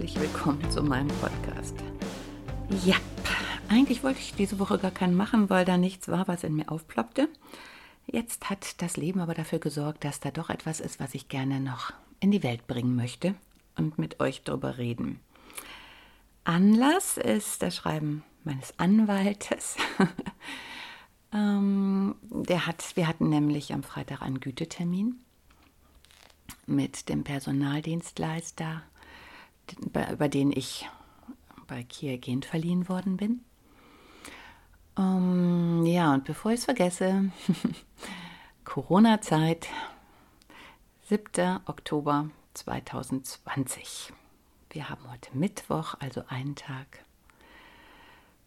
herzlich willkommen zu meinem Podcast. Ja, eigentlich wollte ich diese Woche gar keinen machen, weil da nichts war, was in mir aufploppte. Jetzt hat das Leben aber dafür gesorgt, dass da doch etwas ist, was ich gerne noch in die Welt bringen möchte und mit euch darüber reden. Anlass ist das Schreiben meines Anwaltes. ähm, der hat, wir hatten nämlich am Freitag einen Gütetermin mit dem Personaldienstleister über den ich bei Kia Gent verliehen worden bin. Um, ähm, ja, und bevor ich es vergesse, Corona-Zeit, 7. Oktober 2020. Wir haben heute Mittwoch, also einen Tag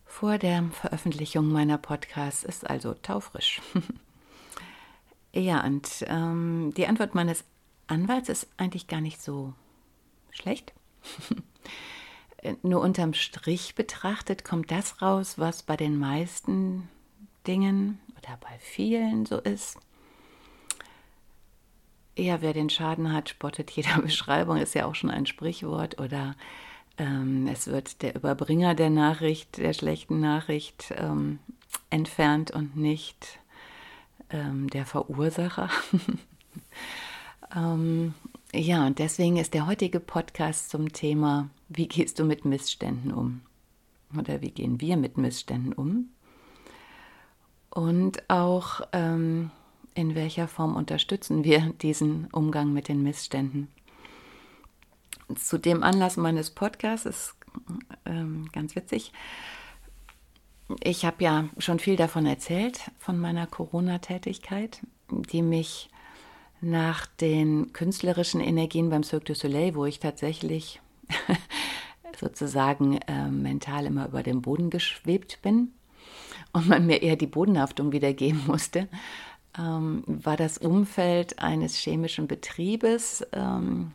vor der Veröffentlichung meiner Podcasts, ist also taufrisch. ja, und ähm, die Antwort meines Anwalts ist eigentlich gar nicht so schlecht. Nur unterm Strich betrachtet kommt das raus, was bei den meisten Dingen oder bei vielen so ist. Ja, wer den Schaden hat, spottet jeder Beschreibung, ist ja auch schon ein Sprichwort. Oder ähm, es wird der Überbringer der Nachricht, der schlechten Nachricht ähm, entfernt und nicht ähm, der Verursacher. ja, und deswegen ist der heutige Podcast zum Thema, wie gehst du mit Missständen um? Oder wie gehen wir mit Missständen um? Und auch, ähm, in welcher Form unterstützen wir diesen Umgang mit den Missständen? Zu dem Anlass meines Podcasts ist ähm, ganz witzig. Ich habe ja schon viel davon erzählt, von meiner Corona-Tätigkeit, die mich nach den künstlerischen Energien beim Cirque du Soleil, wo ich tatsächlich sozusagen äh, mental immer über dem Boden geschwebt bin und man mir eher die Bodenhaftung wiedergeben musste, ähm, war das Umfeld eines chemischen Betriebes ähm,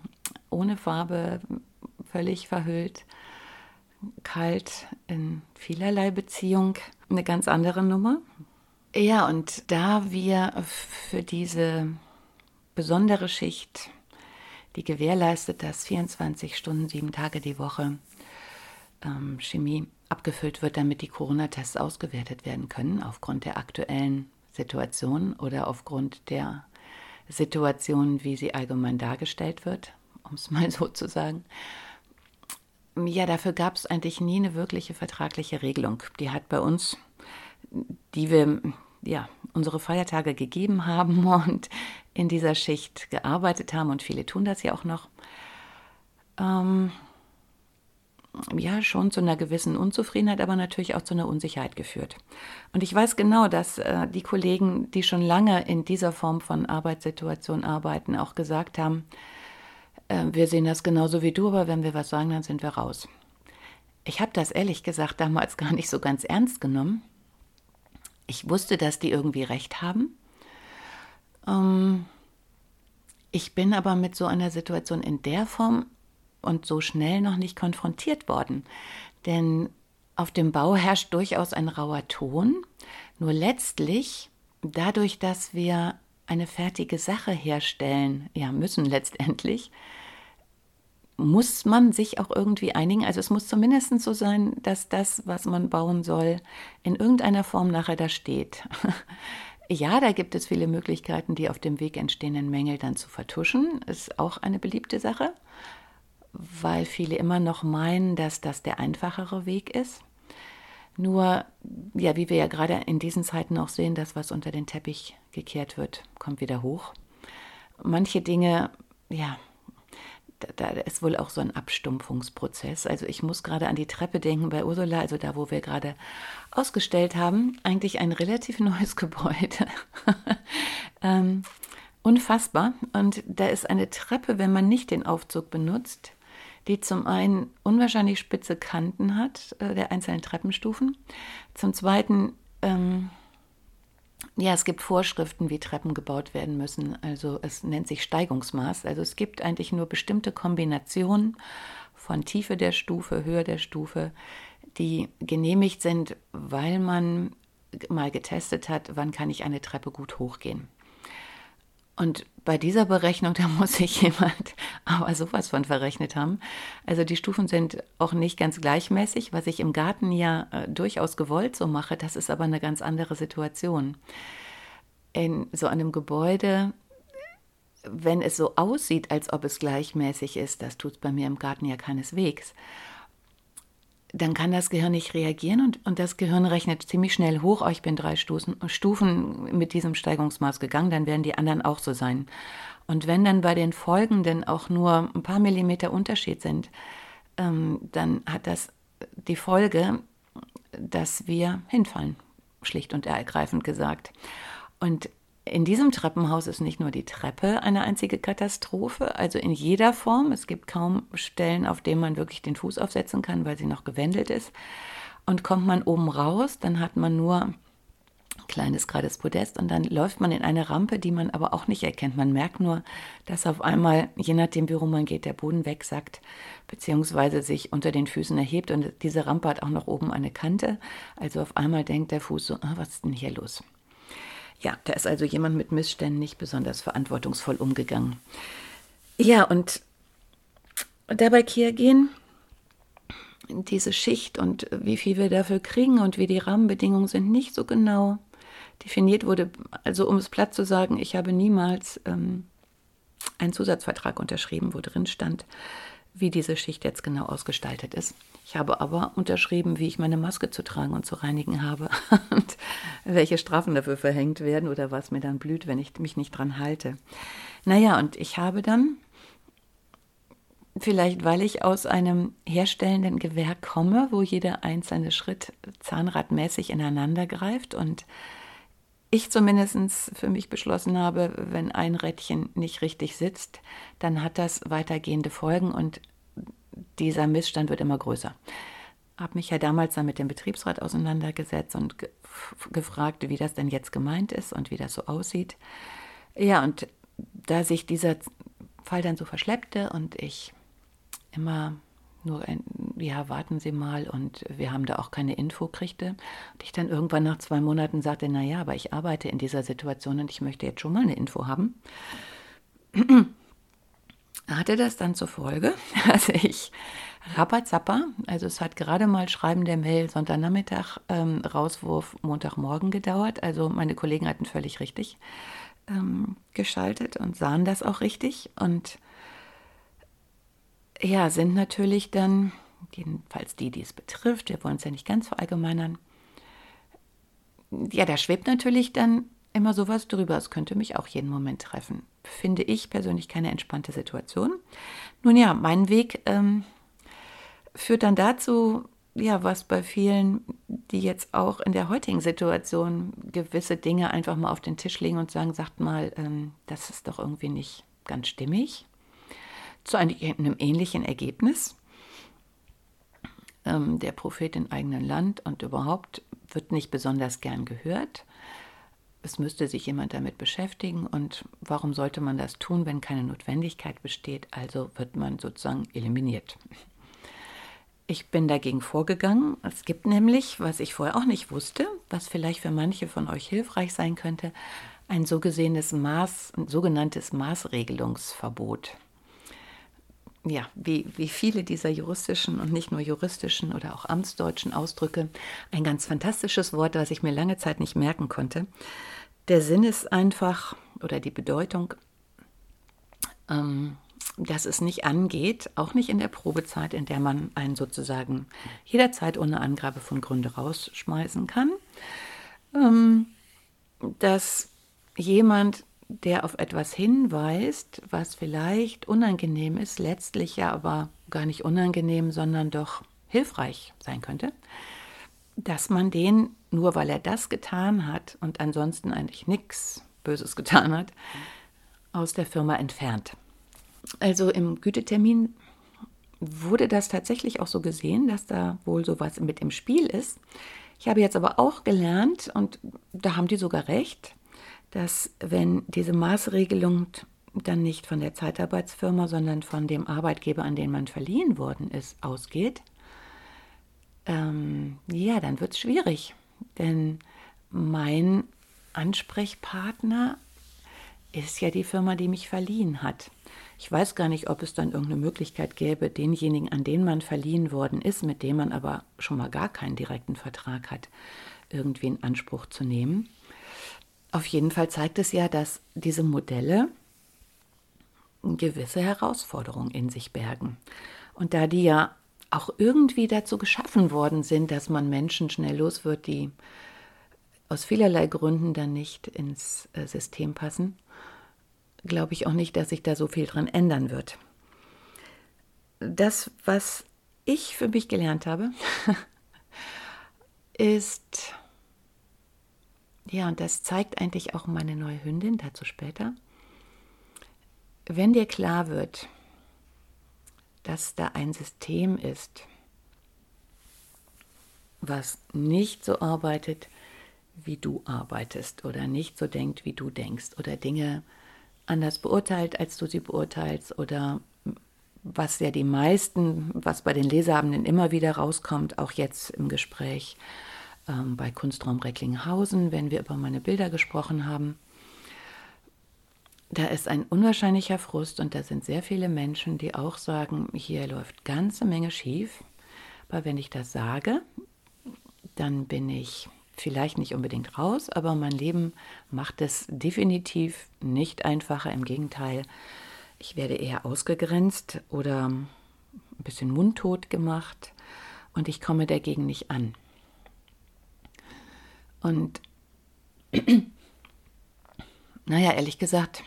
ohne Farbe, völlig verhüllt, kalt in vielerlei Beziehung eine ganz andere Nummer. Ja, und da wir für diese besondere Schicht, die gewährleistet, dass 24 Stunden, sieben Tage die Woche ähm, Chemie abgefüllt wird, damit die Corona-Tests ausgewertet werden können, aufgrund der aktuellen Situation oder aufgrund der Situation, wie sie allgemein dargestellt wird, um es mal so zu sagen. Ja, dafür gab es eigentlich nie eine wirkliche vertragliche Regelung. Die hat bei uns, die wir ja, unsere Feiertage gegeben haben und in dieser Schicht gearbeitet haben und viele tun das ja auch noch, ähm, ja, schon zu einer gewissen Unzufriedenheit, aber natürlich auch zu einer Unsicherheit geführt. Und ich weiß genau, dass äh, die Kollegen, die schon lange in dieser Form von Arbeitssituation arbeiten, auch gesagt haben, äh, wir sehen das genauso wie du, aber wenn wir was sagen, dann sind wir raus. Ich habe das ehrlich gesagt damals gar nicht so ganz ernst genommen ich wusste, dass die irgendwie recht haben. Ähm, ich bin aber mit so einer Situation in der Form und so schnell noch nicht konfrontiert worden. Denn auf dem Bau herrscht durchaus ein rauer Ton. Nur letztlich, dadurch, dass wir eine fertige Sache herstellen, ja, müssen letztendlich, muss man sich auch irgendwie einigen. Also es muss zumindest so sein, dass das, was man bauen soll, in irgendeiner Form nachher da steht. ja, da gibt es viele Möglichkeiten, die auf dem Weg entstehenden Mängel dann zu vertuschen. Ist auch eine beliebte Sache, weil viele immer noch meinen, dass das der einfachere Weg ist. Nur, ja, wie wir ja gerade in diesen Zeiten auch sehen, das, was unter den Teppich gekehrt wird, kommt wieder hoch. Manche Dinge, ja, da, ist wohl auch so ein Abstumpfungsprozess. Also ich muss gerade an die Treppe denken bei Ursula, also da, wo wir gerade ausgestellt haben. Eigentlich ein relativ neues Gebäude. ähm, unfassbar. Und da ist eine Treppe, wenn man nicht den Aufzug benutzt, die zum einen unwahrscheinlich spitze Kanten hat, äh, der einzelnen Treppenstufen. Zum zweiten, ähm, ja, es gibt Vorschriften, wie Treppen gebaut werden müssen. Also es nennt sich Steigungsmaß. Also es gibt eigentlich nur bestimmte Kombinationen von Tiefe der Stufe, Höhe der Stufe, die genehmigt sind, weil man mal getestet hat, wann kann ich eine Treppe gut hochgehen. Und bei dieser Berechnung, da muss sich jemand aber sowas von verrechnet haben. Also die Stufen sind auch nicht ganz gleichmäßig, was ich im Garten ja äh, durchaus gewollt so mache. Das ist aber eine ganz andere Situation. In so einem Gebäude, wenn es so aussieht, als ob es gleichmäßig ist, das tut es bei mir im Garten ja keineswegs dann kann das Gehirn nicht reagieren und, und das Gehirn rechnet ziemlich schnell hoch, oh, ich bin drei Stufen, Stufen mit diesem Steigungsmaß gegangen, dann werden die anderen auch so sein. Und wenn dann bei den folgenden auch nur ein paar Millimeter Unterschied sind, ähm, dann hat das die Folge, dass wir hinfallen, schlicht und ergreifend gesagt. Und in diesem Treppenhaus ist nicht nur die Treppe eine einzige Katastrophe, also in jeder Form. Es gibt kaum Stellen, auf denen man wirklich den Fuß aufsetzen kann, weil sie noch gewendelt ist. Und kommt man oben raus, dann hat man nur ein kleines gerades Podest und dann läuft man in eine Rampe, die man aber auch nicht erkennt. Man merkt nur, dass auf einmal, je nachdem, wie rum man geht, der Boden wegsackt, beziehungsweise sich unter den Füßen erhebt. Und diese Rampe hat auch noch oben eine Kante. Also auf einmal denkt der Fuß so, ah, was ist denn hier los? Ja, da ist also jemand mit Missständen nicht besonders verantwortungsvoll umgegangen. Ja, und dabei Kia gehen, diese Schicht und wie viel wir dafür kriegen und wie die Rahmenbedingungen sind, nicht so genau definiert wurde. Also um es platt zu sagen, ich habe niemals ähm, einen Zusatzvertrag unterschrieben, wo drin stand, wie diese Schicht jetzt genau ausgestaltet ist. Ich habe aber unterschrieben, wie ich meine Maske zu tragen und zu reinigen habe und welche Strafen dafür verhängt werden oder was mir dann blüht, wenn ich mich nicht dran halte. Naja, und ich habe dann, vielleicht weil ich aus einem herstellenden Gewerk komme, wo jeder einzelne Schritt zahnradmäßig ineinander greift und ich zumindest für mich beschlossen habe, wenn ein Rädchen nicht richtig sitzt, dann hat das weitergehende Folgen und dieser Missstand wird immer größer. Habe mich ja damals dann mit dem Betriebsrat auseinandergesetzt und ge gefragt, wie das denn jetzt gemeint ist und wie das so aussieht. Ja, und da sich dieser Fall dann so verschleppte und ich immer nur, ein, ja, warten Sie mal und wir haben da auch keine Info kriegte. Und ich dann irgendwann nach zwei Monaten sagte, naja, aber ich arbeite in dieser Situation und ich möchte jetzt schon mal eine Info haben. Hatte das dann zur Folge, dass ich Rapazapper, also es hat gerade mal Schreiben der Mail Sonntagnachmittag, ähm, Rauswurf Montagmorgen gedauert. Also meine Kollegen hatten völlig richtig ähm, geschaltet und sahen das auch richtig. Und ja, sind natürlich dann, jedenfalls die, die es betrifft, wir wollen es ja nicht ganz verallgemeinern, ja, da schwebt natürlich dann immer sowas drüber. Es könnte mich auch jeden Moment treffen. Finde ich persönlich keine entspannte Situation. Nun ja, mein Weg ähm, führt dann dazu, ja, was bei vielen, die jetzt auch in der heutigen Situation gewisse Dinge einfach mal auf den Tisch legen und sagen, sagt mal, ähm, das ist doch irgendwie nicht ganz stimmig zu einem ähnlichen Ergebnis. Ähm, der Prophet im eigenen Land und überhaupt wird nicht besonders gern gehört. Es müsste sich jemand damit beschäftigen und warum sollte man das tun, wenn keine Notwendigkeit besteht? Also wird man sozusagen eliminiert. Ich bin dagegen vorgegangen. Es gibt nämlich, was ich vorher auch nicht wusste, was vielleicht für manche von euch hilfreich sein könnte, ein so gesehenes Maß, ein sogenanntes Maßregelungsverbot ja, wie, wie viele dieser juristischen und nicht nur juristischen oder auch amtsdeutschen Ausdrücke, ein ganz fantastisches Wort, das ich mir lange Zeit nicht merken konnte. Der Sinn ist einfach, oder die Bedeutung, ähm, dass es nicht angeht, auch nicht in der Probezeit, in der man einen sozusagen jederzeit ohne Angabe von Gründe rausschmeißen kann, ähm, dass jemand, der auf etwas hinweist, was vielleicht unangenehm ist, letztlich ja aber gar nicht unangenehm, sondern doch hilfreich sein könnte, dass man den, nur weil er das getan hat und ansonsten eigentlich nichts Böses getan hat, aus der Firma entfernt. Also im Gütetermin wurde das tatsächlich auch so gesehen, dass da wohl sowas mit im Spiel ist. Ich habe jetzt aber auch gelernt, und da haben die sogar recht, dass wenn diese Maßregelung dann nicht von der Zeitarbeitsfirma, sondern von dem Arbeitgeber, an den man verliehen worden ist, ausgeht, ähm, ja, dann wird es schwierig. Denn mein Ansprechpartner ist ja die Firma, die mich verliehen hat. Ich weiß gar nicht, ob es dann irgendeine Möglichkeit gäbe, denjenigen, an den man verliehen worden ist, mit dem man aber schon mal gar keinen direkten Vertrag hat, irgendwie in Anspruch zu nehmen. Auf jeden Fall zeigt es ja, dass diese Modelle gewisse Herausforderungen in sich bergen. Und da die ja auch irgendwie dazu geschaffen worden sind, dass man Menschen schnell los wird, die aus vielerlei Gründen dann nicht ins äh, System passen, glaube ich auch nicht, dass sich da so viel dran ändern wird. Das, was ich für mich gelernt habe, ist, ja, und das zeigt eigentlich auch meine neue Hündin, dazu später, wenn dir klar wird, dass da ein System ist, was nicht so arbeitet, wie du arbeitest oder nicht so denkt, wie du denkst oder Dinge anders beurteilt, als du sie beurteilst oder was ja die meisten, was bei den Leserabenden immer wieder rauskommt, auch jetzt im Gespräch ähm, bei Kunstraum Recklinghausen, wenn wir über meine Bilder gesprochen haben. Da ist ein unwahrscheinlicher Frust und da sind sehr viele Menschen, die auch sagen, hier läuft ganze Menge schief. Aber wenn ich das sage, dann bin ich vielleicht nicht unbedingt raus, aber mein Leben macht es definitiv nicht einfacher. Im Gegenteil, ich werde eher ausgegrenzt oder ein bisschen mundtot gemacht und ich komme dagegen nicht an. Und naja, ehrlich gesagt,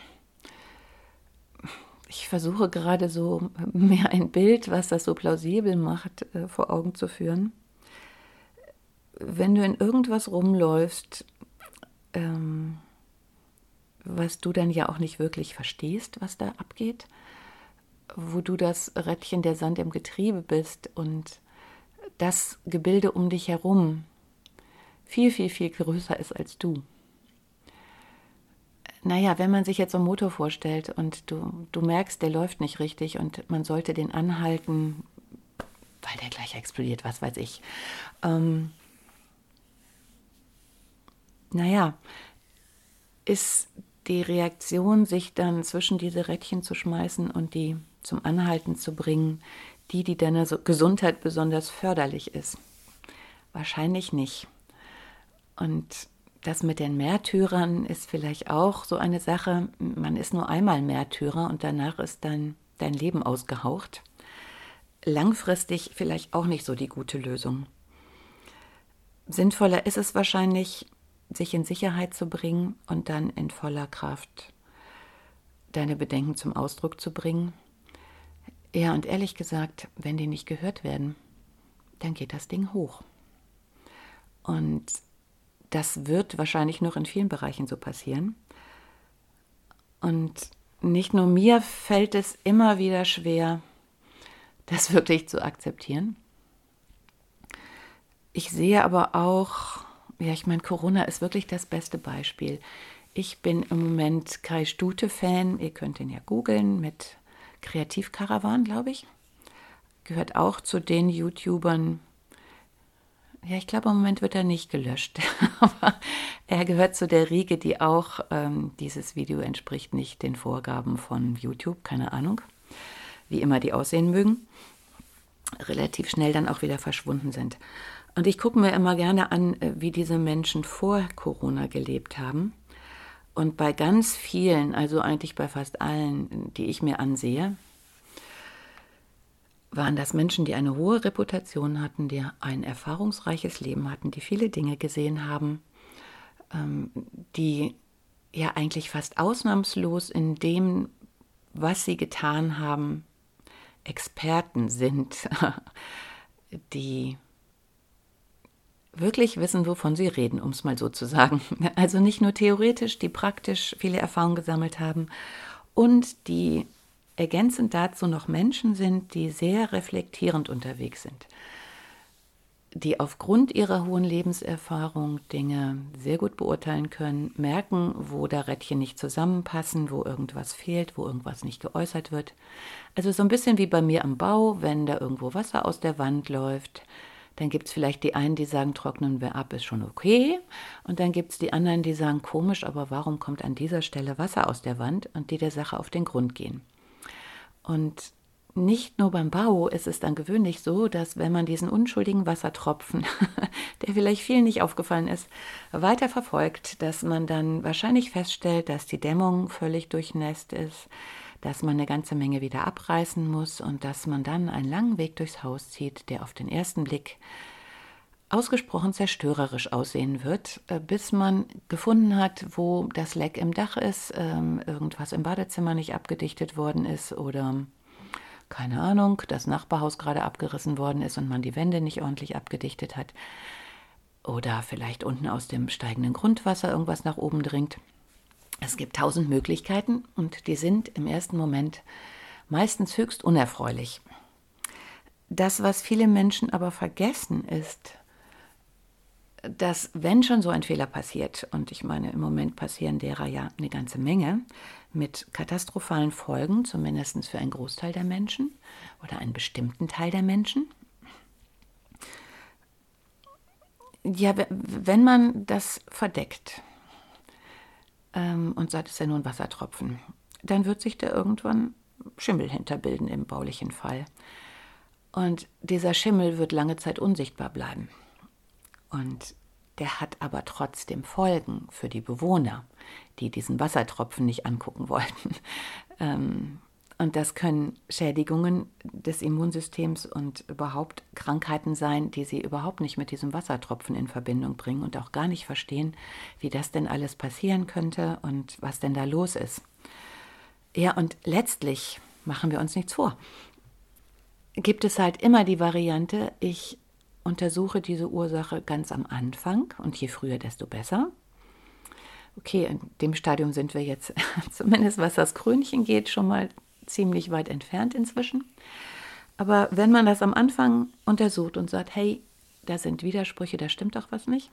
ich versuche gerade so mehr ein Bild, was das so plausibel macht, äh, vor Augen zu führen. Wenn du in irgendwas rumläufst, ähm, was du dann ja auch nicht wirklich verstehst, was da abgeht, wo du das Rädchen der Sand im Getriebe bist und das Gebilde um dich herum viel, viel, viel größer ist als du. Naja, wenn man sich jetzt so einen Motor vorstellt und du, du merkst, der läuft nicht richtig und man sollte den anhalten, weil der gleich explodiert, was weiß ich. Ähm, naja, ist die Reaktion, sich dann zwischen diese Rädchen zu schmeißen und die zum Anhalten zu bringen, die, die deiner Gesundheit besonders förderlich ist? Wahrscheinlich nicht. Und das mit den Märtyrern ist vielleicht auch so eine Sache. Man ist nur einmal Märtyrer und danach ist dann dein Leben ausgehaucht. Langfristig vielleicht auch nicht so die gute Lösung. Sinnvoller ist es wahrscheinlich, sich in Sicherheit zu bringen und dann in voller Kraft deine Bedenken zum Ausdruck zu bringen. Ja, und ehrlich gesagt, wenn die nicht gehört werden, dann geht das Ding hoch. Und das wird wahrscheinlich noch in vielen Bereichen so passieren. Und nicht nur mir fällt es immer wieder schwer, das wirklich zu akzeptieren. Ich sehe aber auch ja, ich meine, Corona ist wirklich das beste Beispiel. Ich bin im Moment Kai Stute-Fan. Ihr könnt ihn ja googeln mit Kreativkarawan, glaube ich. Gehört auch zu den YouTubern. Ja, ich glaube, im Moment wird er nicht gelöscht. Aber er gehört zu der Riege, die auch, ähm, dieses Video entspricht nicht den Vorgaben von YouTube, keine Ahnung, wie immer die aussehen mögen, relativ schnell dann auch wieder verschwunden sind. Und ich gucke mir immer gerne an, äh, wie diese Menschen vor Corona gelebt haben. Und bei ganz vielen, also eigentlich bei fast allen, die ich mir ansehe, waren das Menschen, die eine hohe Reputation hatten, die ein erfahrungsreiches Leben hatten, die viele Dinge gesehen haben, ähm, die ja eigentlich fast ausnahmslos in dem, was sie getan haben, Experten sind, die wirklich wissen, wovon sie reden, um es mal so zu sagen. Also nicht nur theoretisch, die praktisch viele Erfahrungen gesammelt haben und die ergänzend dazu noch Menschen sind, die sehr reflektierend unterwegs sind, die aufgrund ihrer hohen Lebenserfahrung Dinge sehr gut beurteilen können, merken, wo da Rädchen nicht zusammenpassen, wo irgendwas fehlt, wo irgendwas nicht geäußert wird. Also so ein bisschen wie bei mir am Bau, wenn da irgendwo Wasser aus der Wand läuft, dann gibt es vielleicht die einen, die sagen, trocknen wir ab, ist schon okay. Und dann gibt es die anderen, die sagen, komisch, aber warum kommt an dieser Stelle Wasser aus der Wand und die der Sache auf den Grund gehen. Und nicht nur beim Bau ist es dann gewöhnlich so, dass wenn man diesen unschuldigen Wassertropfen, der vielleicht vielen nicht aufgefallen ist, weiter verfolgt, dass man dann wahrscheinlich feststellt, dass die Dämmung völlig durchnässt ist, dass man eine ganze Menge wieder abreißen muss und dass man dann einen langen Weg durchs Haus zieht, der auf den ersten Blick ausgesprochen zerstörerisch aussehen wird, äh, bis man gefunden hat, wo das Leck im Dach ist, ähm, irgendwas im Badezimmer nicht abgedichtet worden ist oder keine Ahnung, das Nachbarhaus gerade abgerissen worden ist und man die Wände nicht ordentlich abgedichtet hat. Oder vielleicht unten aus dem steigenden Grundwasser irgendwas nach oben dringt. Es gibt tausend Möglichkeiten und die sind im ersten Moment meistens höchst unerfreulich. Das, was viele Menschen aber vergessen, ist, dass wenn schon so ein Fehler passiert, und ich meine, im Moment passieren derer ja eine ganze Menge, mit katastrophalen Folgen, zumindest für einen Großteil der Menschen oder einen bestimmten Teil der Menschen. Ja, wenn man das verdeckt, ähm, und sagt, es ist ja nur ein Wassertropfen, dann wird sich da irgendwann Schimmel hinterbilden im baulichen Fall. Und dieser Schimmel wird lange Zeit unsichtbar bleiben. Und der hat aber trotzdem Folgen für die Bewohner, die diesen Wassertropfen nicht angucken wollten. Ähm, und das können Schädigungen des Immunsystems und überhaupt Krankheiten sein, die sie überhaupt nicht mit diesem Wassertropfen in Verbindung bringen und auch gar nicht verstehen, wie das denn alles passieren könnte und was denn da los ist. Ja, und letztlich machen wir uns nichts vor. Gibt es halt immer die Variante, ich untersuche diese Ursache ganz am Anfang und je früher, desto besser. Okay, in dem Stadium sind wir jetzt, zumindest was das Krönchen geht, schon mal ziemlich weit entfernt inzwischen. Aber wenn man das am Anfang untersucht und sagt, hey, da sind Widersprüche, da stimmt doch was nicht.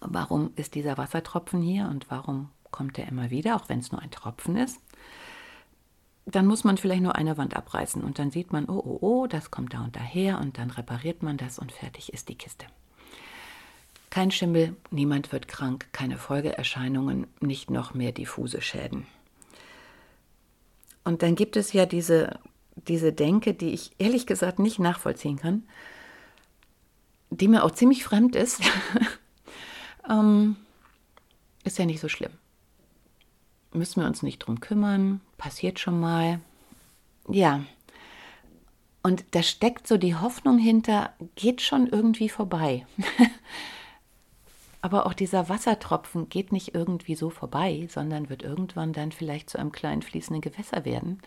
Warum ist dieser Wassertropfen hier und warum kommt er immer wieder, auch wenn es nur ein Tropfen ist? Dann muss man vielleicht nur eine Wand abreißen und dann sieht man, oh, oh, oh, das kommt da und daher und dann repariert man das und fertig ist die Kiste. Kein Schimmel, niemand wird krank, keine Folgeerscheinungen, nicht noch mehr diffuse Schäden. Und dann gibt es ja diese, diese Denke, die ich ehrlich gesagt nicht nachvollziehen kann, die mir auch ziemlich fremd ist. ähm, ist ja nicht so schlimm. Müssen wir uns nicht drum kümmern, passiert schon mal. Ja. Und da steckt so die Hoffnung hinter, geht schon irgendwie vorbei. Aber auch dieser Wassertropfen geht nicht irgendwie so vorbei, sondern wird irgendwann dann vielleicht zu einem kleinen fließenden Gewässer werden,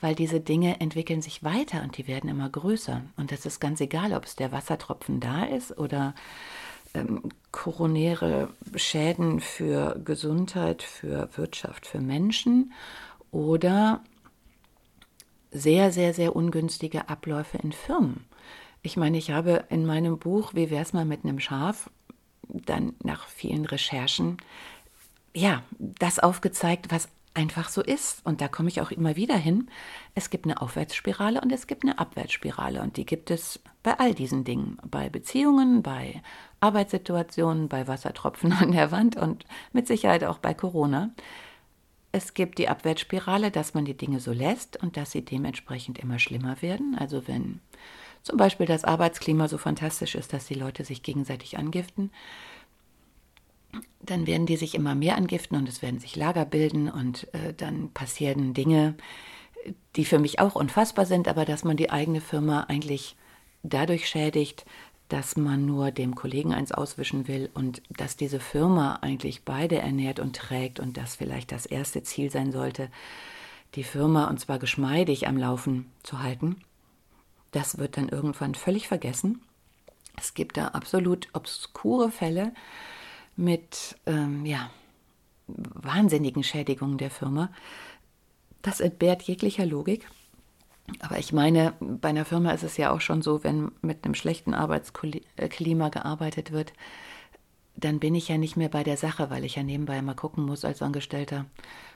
weil diese Dinge entwickeln sich weiter und die werden immer größer. Und es ist ganz egal, ob es der Wassertropfen da ist oder ähm, koronäre Schäden für Gesundheit, für Wirtschaft, für Menschen oder sehr, sehr, sehr ungünstige Abläufe in Firmen. Ich meine, ich habe in meinem Buch Wie wär's mal mit einem Schaf dann nach vielen Recherchen, ja, das aufgezeigt, was einfach so ist. Und da komme ich auch immer wieder hin. Es gibt eine Aufwärtsspirale und es gibt eine Abwärtsspirale. Und die gibt es bei all diesen Dingen. Bei Beziehungen, bei Arbeitssituationen, bei Wassertropfen an der Wand und mit Sicherheit auch bei Corona. Es gibt die Abwärtsspirale, dass man die Dinge so lässt und dass sie dementsprechend immer schlimmer werden. Also wenn zum Beispiel das Arbeitsklima so fantastisch ist, dass die Leute sich gegenseitig angiften, dann werden die sich immer mehr angiften und es werden sich Lager bilden und äh, dann passieren Dinge, die für mich auch unfassbar sind, aber dass man die eigene Firma eigentlich dadurch schädigt, dass man nur dem Kollegen eins auswischen will und dass diese Firma eigentlich beide ernährt und trägt und das vielleicht das erste Ziel sein sollte, die Firma und zwar geschmeidig am Laufen zu halten, das wird dann irgendwann völlig vergessen. Es gibt da absolut obskure Fälle mit ähm, ja, wahnsinnigen Schädigungen der Firma. Das entbehrt jeglicher Logik. Aber ich meine, bei einer Firma ist es ja auch schon so, wenn mit einem schlechten Arbeitsklima gearbeitet wird, dann bin ich ja nicht mehr bei der Sache, weil ich ja nebenbei mal gucken muss als Angestellter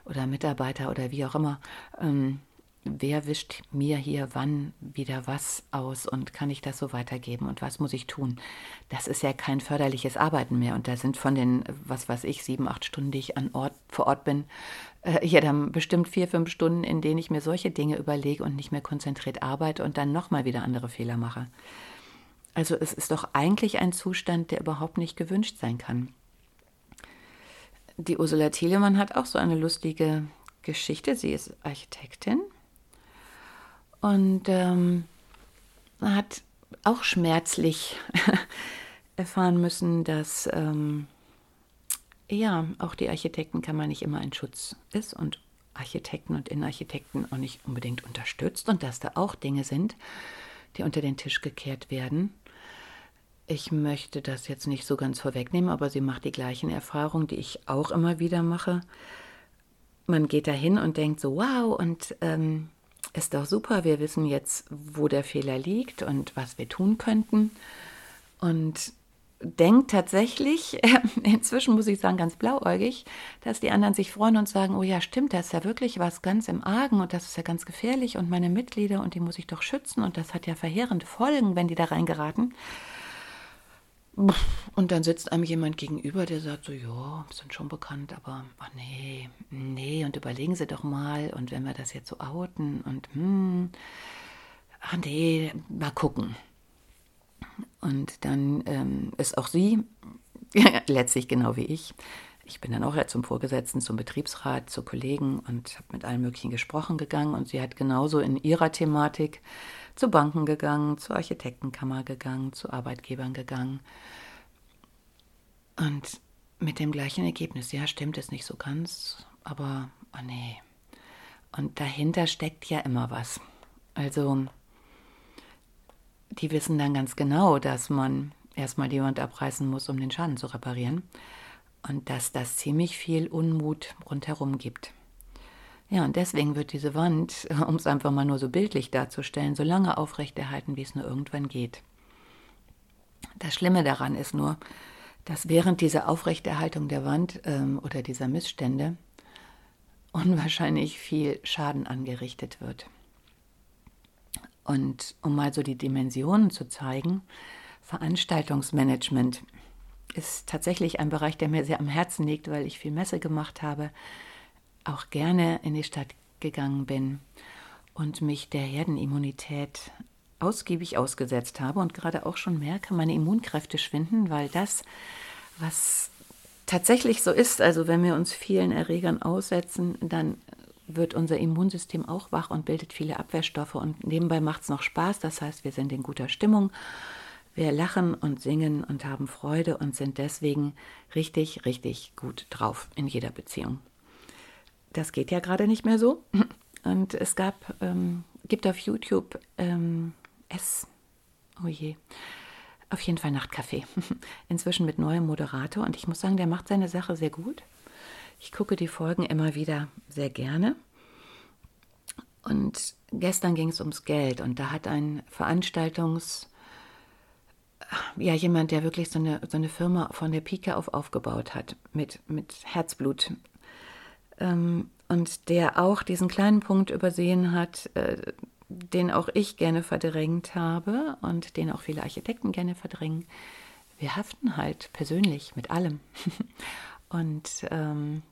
oder Mitarbeiter oder wie auch immer, ähm, wer wischt mir hier wann wieder was aus und kann ich das so weitergeben und was muss ich tun? Das ist ja kein förderliches Arbeiten mehr und da sind von den, was weiß ich, sieben, acht Stunden, die ich an Ort, vor Ort bin, äh, ja dann bestimmt vier, fünf Stunden, in denen ich mir solche Dinge überlege und nicht mehr konzentriert arbeite und dann nochmal wieder andere Fehler mache. Also es ist doch eigentlich ein Zustand, der überhaupt nicht gewünscht sein kann. Die Ursula Thielemann hat auch so eine lustige Geschichte. Sie ist Architektin und ähm, hat auch schmerzlich erfahren müssen, dass ähm, ja auch die Architektenkammer nicht immer ein Schutz ist und Architekten und Innenarchitekten auch nicht unbedingt unterstützt und dass da auch Dinge sind, die unter den Tisch gekehrt werden. Ich möchte das jetzt nicht so ganz vorwegnehmen, aber sie macht die gleichen Erfahrungen, die ich auch immer wieder mache. Man geht da hin und denkt so, wow, und ähm, ist doch super, wir wissen jetzt, wo der Fehler liegt und was wir tun könnten. Und denkt tatsächlich, inzwischen muss ich sagen, ganz blauäugig, dass die anderen sich freuen und sagen, oh ja, stimmt, da ist ja wirklich was ganz im Argen und das ist ja ganz gefährlich und meine Mitglieder und die muss ich doch schützen und das hat ja verheerende Folgen, wenn die da reingeraten. Und dann sitzt einem jemand gegenüber, der sagt so, ja, sind schon bekannt, aber ach nee, nee, und überlegen Sie doch mal, und wenn wir das jetzt so outen und hm, ach nee, mal gucken. Und dann ähm, ist auch sie, letztlich genau wie ich, ich bin dann auch zum Vorgesetzten, zum Betriebsrat, zu Kollegen und habe mit allen möglichen gesprochen gegangen und sie hat genauso in ihrer Thematik zu Banken gegangen, zur Architektenkammer gegangen, zu Arbeitgebern gegangen. Und mit dem gleichen Ergebnis, ja, stimmt es nicht so ganz, aber oh nee. Und dahinter steckt ja immer was. Also, die wissen dann ganz genau, dass man erstmal die Wand abreißen muss, um den Schaden zu reparieren. Und dass das ziemlich viel Unmut rundherum gibt. Ja, und deswegen wird diese Wand, um es einfach mal nur so bildlich darzustellen, so lange aufrechterhalten, wie es nur irgendwann geht. Das Schlimme daran ist nur, dass während dieser Aufrechterhaltung der Wand ähm, oder dieser Missstände unwahrscheinlich viel Schaden angerichtet wird. Und um mal so die Dimensionen zu zeigen, Veranstaltungsmanagement ist tatsächlich ein Bereich, der mir sehr am Herzen liegt, weil ich viel Messe gemacht habe auch gerne in die Stadt gegangen bin und mich der Herdenimmunität ausgiebig ausgesetzt habe und gerade auch schon merke, meine Immunkräfte schwinden, weil das, was tatsächlich so ist, also wenn wir uns vielen Erregern aussetzen, dann wird unser Immunsystem auch wach und bildet viele Abwehrstoffe und nebenbei macht es noch Spaß, das heißt, wir sind in guter Stimmung, wir lachen und singen und haben Freude und sind deswegen richtig, richtig gut drauf in jeder Beziehung das geht ja gerade nicht mehr so. Und es gab, ähm, gibt auf YouTube ähm, S, oh je, auf jeden Fall Nachtcafé. Inzwischen mit neuem Moderator und ich muss sagen, der macht seine Sache sehr gut. Ich gucke die Folgen immer wieder sehr gerne. Und gestern ging es ums Geld und da hat ein Veranstaltungs, ja, jemand, der wirklich so eine, so eine Firma von der Pike auf aufgebaut hat, mit, mit Herzblut ähm, und der auch diesen kleinen Punkt übersehen hat, äh, den auch ich gerne verdrängt habe und den auch viele Architekten gerne verdrängen. Wir haften halt persönlich mit allem. und ähm,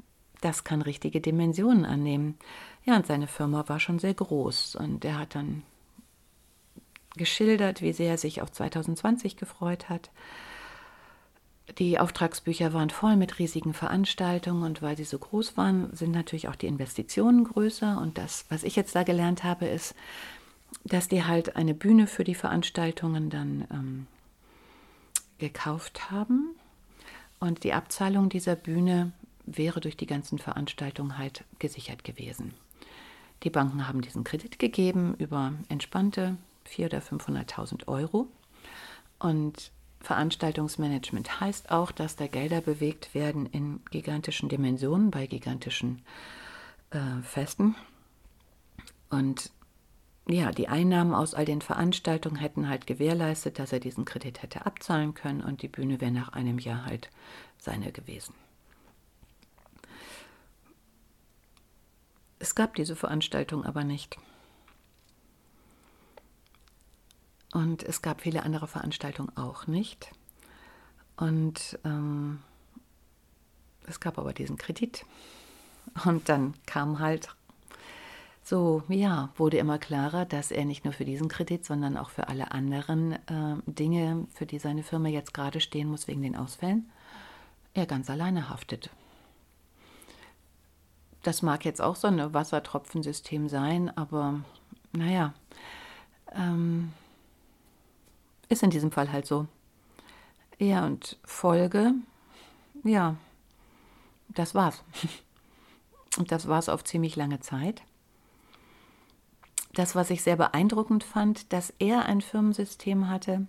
das kann richtige Dimensionen annehmen. Ja, und seine Firma war schon sehr groß und er hat dann geschildert, wie sehr er sich auf 2020 gefreut hat Die Auftragsbücher waren voll mit riesigen Veranstaltungen und weil sie so groß waren, sind natürlich auch die Investitionen größer. Und das, was ich jetzt da gelernt habe, ist, dass die halt eine Bühne für die Veranstaltungen dann ähm, gekauft haben. Und die Abzahlung dieser Bühne wäre durch die ganzen Veranstaltungen halt gesichert gewesen. Die Banken haben diesen Kredit gegeben über entspannte 400.000 oder 500.000 Euro. Und Veranstaltungsmanagement heißt auch, dass da Gelder bewegt werden in gigantischen Dimensionen bei gigantischen äh, Festen. Und ja, die Einnahmen aus all den Veranstaltungen hätten halt gewährleistet, dass er diesen Kredit hätte abzahlen können und die Bühne wäre nach einem Jahr halt seine gewesen. Es gab diese Veranstaltung aber nicht. Und es gab viele andere Veranstaltungen auch nicht. Und ähm, es gab aber diesen Kredit. Und dann kam halt so, ja, wurde immer klarer, dass er nicht nur für diesen Kredit, sondern auch für alle anderen äh, Dinge, für die seine Firma jetzt gerade stehen muss wegen den Ausfällen, er ganz alleine haftet. Das mag jetzt auch so ein Wassertropfensystem sein, aber naja, ähm, ist in diesem Fall halt so. Ja, und Folge, ja, das war's. Und das war's auf ziemlich lange Zeit. Das, was ich sehr beeindruckend fand, dass er ein Firmensystem hatte,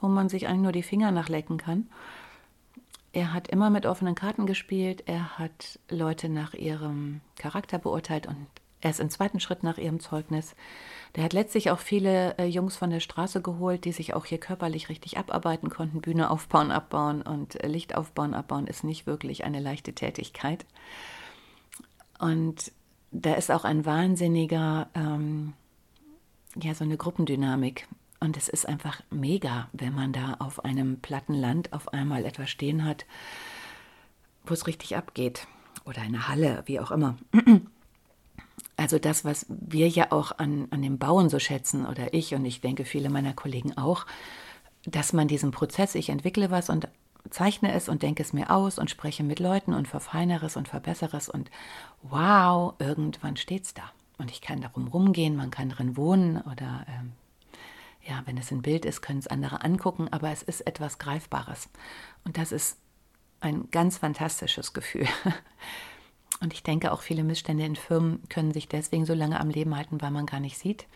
wo man sich eigentlich nur die Finger nachlecken kann. Er hat immer mit offenen Karten gespielt, er hat Leute nach ihrem Charakter beurteilt und erst im zweiten Schritt nach ihrem Zeugnis. Der hat letztlich auch viele äh, Jungs von der Straße geholt, die sich auch hier körperlich richtig abarbeiten konnten. Bühne aufbauen, abbauen und äh, Licht aufbauen, abbauen ist nicht wirklich eine leichte Tätigkeit. Und da ist auch ein wahnsinniger, ähm, ja, so eine Gruppendynamik. Und es ist einfach mega, wenn man da auf einem platten Land auf einmal etwas stehen hat, wo es richtig abgeht. Oder eine Halle, wie auch immer. Also das, was wir ja auch an, an dem Bauen so schätzen, oder ich und ich denke viele meiner Kollegen auch, dass man diesen Prozess, ich entwickle was und zeichne es und denke es mir aus und spreche mit Leuten und verfeinere es und verbessere es und wow, irgendwann steht es da. Und ich kann darum rumgehen, man kann drin wohnen oder ähm, ja, wenn es ein Bild ist, können es andere angucken, aber es ist etwas Greifbares. Und das ist ein ganz fantastisches Gefühl. Und ich denke, auch viele Missstände in Firmen können sich deswegen so lange am Leben halten, weil man gar nicht sieht,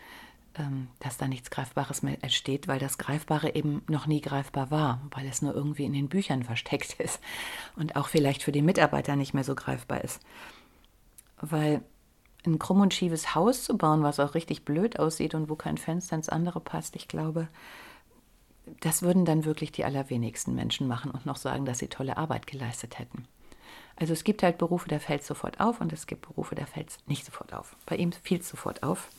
ähm, dass da nichts Greifbares mehr entsteht, weil das Greifbare eben noch nie greifbar war, weil es nur irgendwie in den Büchern versteckt ist und auch vielleicht für die Mitarbeiter nicht mehr so greifbar ist. Weil ein krumm und schiefes Haus zu bauen, was auch richtig blöd aussieht und wo kein Fenster ins andere passt, ich glaube, das würden dann wirklich die allerwenigsten Menschen machen und noch sagen, dass sie tolle Arbeit geleistet hätten. Also es gibt halt Berufe, da fällt es sofort auf und es gibt Berufe, da fällt es nicht sofort auf. Bei ihm fiel es sofort auf.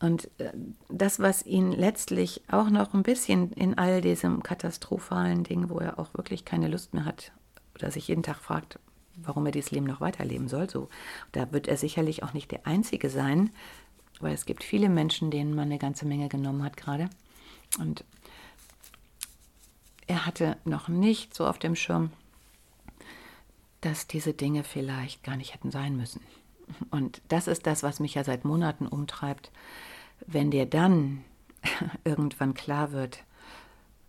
Und äh, das, was ihn letztlich auch noch ein bisschen in all diesem katastrophalen Ding, wo er auch wirklich keine Lust mehr hat oder sich jeden Tag fragt, warum er dieses Leben noch weiterleben soll, so, da wird er sicherlich auch nicht der Einzige sein, weil es gibt viele Menschen, denen man eine ganze Menge genommen hat gerade. Und er hatte noch nicht so auf dem Schirm, dass diese Dinge vielleicht gar nicht hätten sein müssen. Und das ist das, was mich ja seit Monaten umtreibt. Wenn dir dann irgendwann klar wird,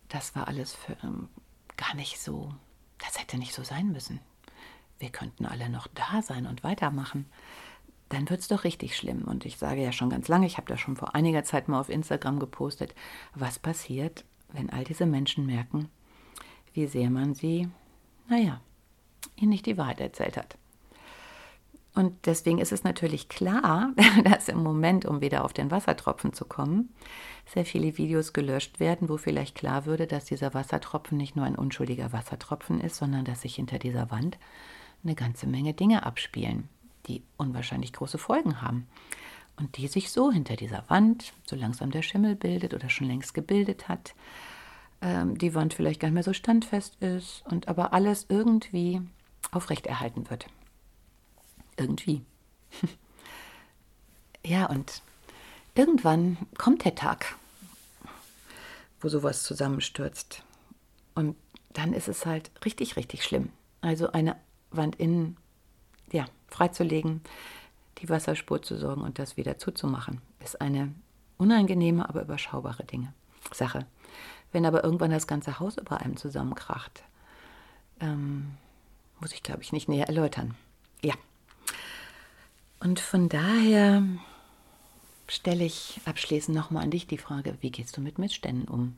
das war alles für, ähm, gar nicht so, das hätte nicht so sein müssen. Wir könnten alle noch da sein und weitermachen. Dann wird es doch richtig schlimm. Und ich sage ja schon ganz lange, ich habe da schon vor einiger Zeit mal auf Instagram gepostet, was passiert, wenn all diese Menschen merken, wie sehr man sie, naja, ihnen nicht die Wahrheit erzählt hat. Und deswegen ist es natürlich klar, dass im Moment, um wieder auf den Wassertropfen zu kommen, sehr viele Videos gelöscht werden, wo vielleicht klar würde, dass dieser Wassertropfen nicht nur ein unschuldiger Wassertropfen ist, sondern dass sich hinter dieser Wand eine ganze Menge Dinge abspielen, die unwahrscheinlich große Folgen haben. Und die sich so hinter dieser Wand, so langsam der Schimmel bildet oder schon längst gebildet hat, ähm, die Wand vielleicht gar nicht mehr so standfest ist und aber alles irgendwie aufrechterhalten wird. Irgendwie. ja, und irgendwann kommt der Tag, wo sowas zusammenstürzt. Und dann ist es halt richtig, richtig schlimm. Also eine Wand innen ja, freizulegen, die Wasserspur zu sorgen und das wieder zuzumachen, ist eine unangenehme, aber überschaubare Dinge, Sache. Wenn aber irgendwann das ganze Haus über einem zusammenkracht, ähm, muss ich, glaube ich, nicht näher erläutern. Ja. Und von daher stelle ich abschließend nochmal an dich die Frage, wie gehst du mit Missständen um?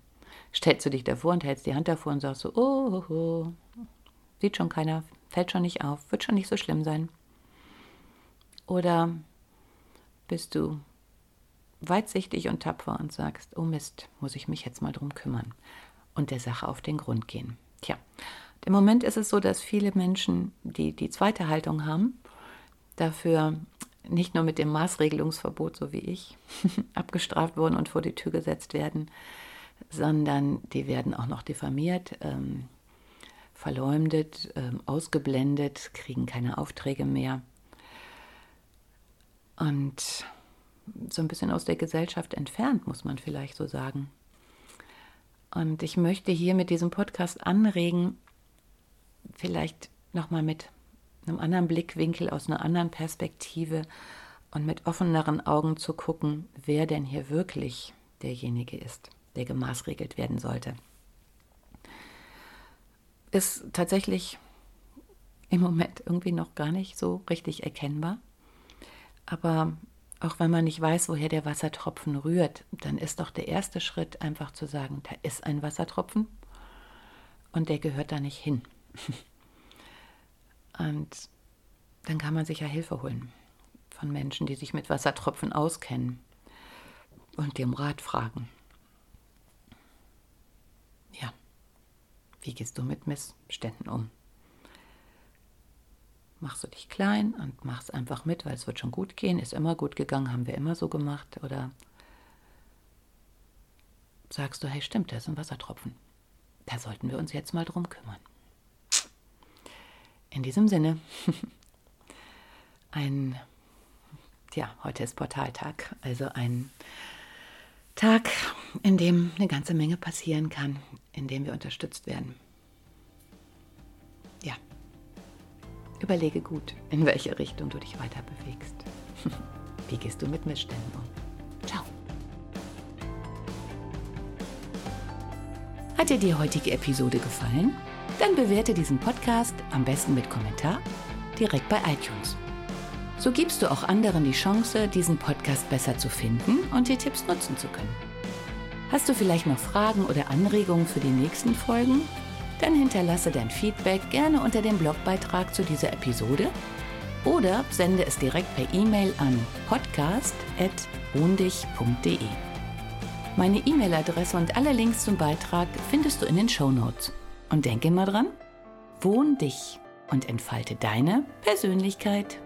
Stellst du dich davor und hältst die Hand davor und sagst so, oh, oh, oh, sieht schon keiner, fällt schon nicht auf, wird schon nicht so schlimm sein? Oder bist du weitsichtig und tapfer und sagst, oh Mist, muss ich mich jetzt mal drum kümmern und der Sache auf den Grund gehen? Tja, im Moment ist es so, dass viele Menschen, die die zweite Haltung haben, dafür nicht nur mit dem Maßregelungsverbot, so wie ich, abgestraft wurden und vor die Tür gesetzt werden, sondern die werden auch noch diffamiert, ähm, verleumdet, ähm, ausgeblendet, kriegen keine Aufträge mehr und so ein bisschen aus der Gesellschaft entfernt, muss man vielleicht so sagen. Und ich möchte hier mit diesem Podcast anregen, vielleicht nochmal mit einem anderen Blickwinkel, aus einer anderen Perspektive und mit offeneren Augen zu gucken, wer denn hier wirklich derjenige ist, der gemaßregelt werden sollte. Ist tatsächlich im Moment irgendwie noch gar nicht so richtig erkennbar. Aber auch wenn man nicht weiß, woher der Wassertropfen rührt, dann ist doch der erste Schritt einfach zu sagen, da ist ein Wassertropfen und der gehört da nicht hin. Und dann kann man sich ja Hilfe holen von Menschen, die sich mit Wassertropfen auskennen und dem Rat fragen. Ja, wie gehst du mit Missständen um? Machst du dich klein und machst einfach mit, weil es wird schon gut gehen, ist immer gut gegangen, haben wir immer so gemacht? Oder sagst du, hey, stimmt, da ist ein Wassertropfen. Da sollten wir uns jetzt mal drum kümmern. In diesem Sinne, ein, ja, heute ist Portaltag, also ein Tag, in dem eine ganze Menge passieren kann, in dem wir unterstützt werden. Ja, überlege gut, in welche Richtung du dich weiter bewegst. Wie gehst du mit Missständen um? Ciao. Hat dir die heutige Episode gefallen? Dann bewerte diesen Podcast am besten mit Kommentar direkt bei iTunes. So gibst du auch anderen die Chance, diesen Podcast besser zu finden und die Tipps nutzen zu können. Hast du vielleicht noch Fragen oder Anregungen für die nächsten Folgen? Dann hinterlasse dein Feedback gerne unter dem Blogbeitrag zu dieser Episode oder sende es direkt per E-Mail an podcast.wohndich.de. Meine E-Mail-Adresse und alle Links zum Beitrag findest du in den Show Notes. Und denke immer dran, wohn dich und entfalte deine Persönlichkeit.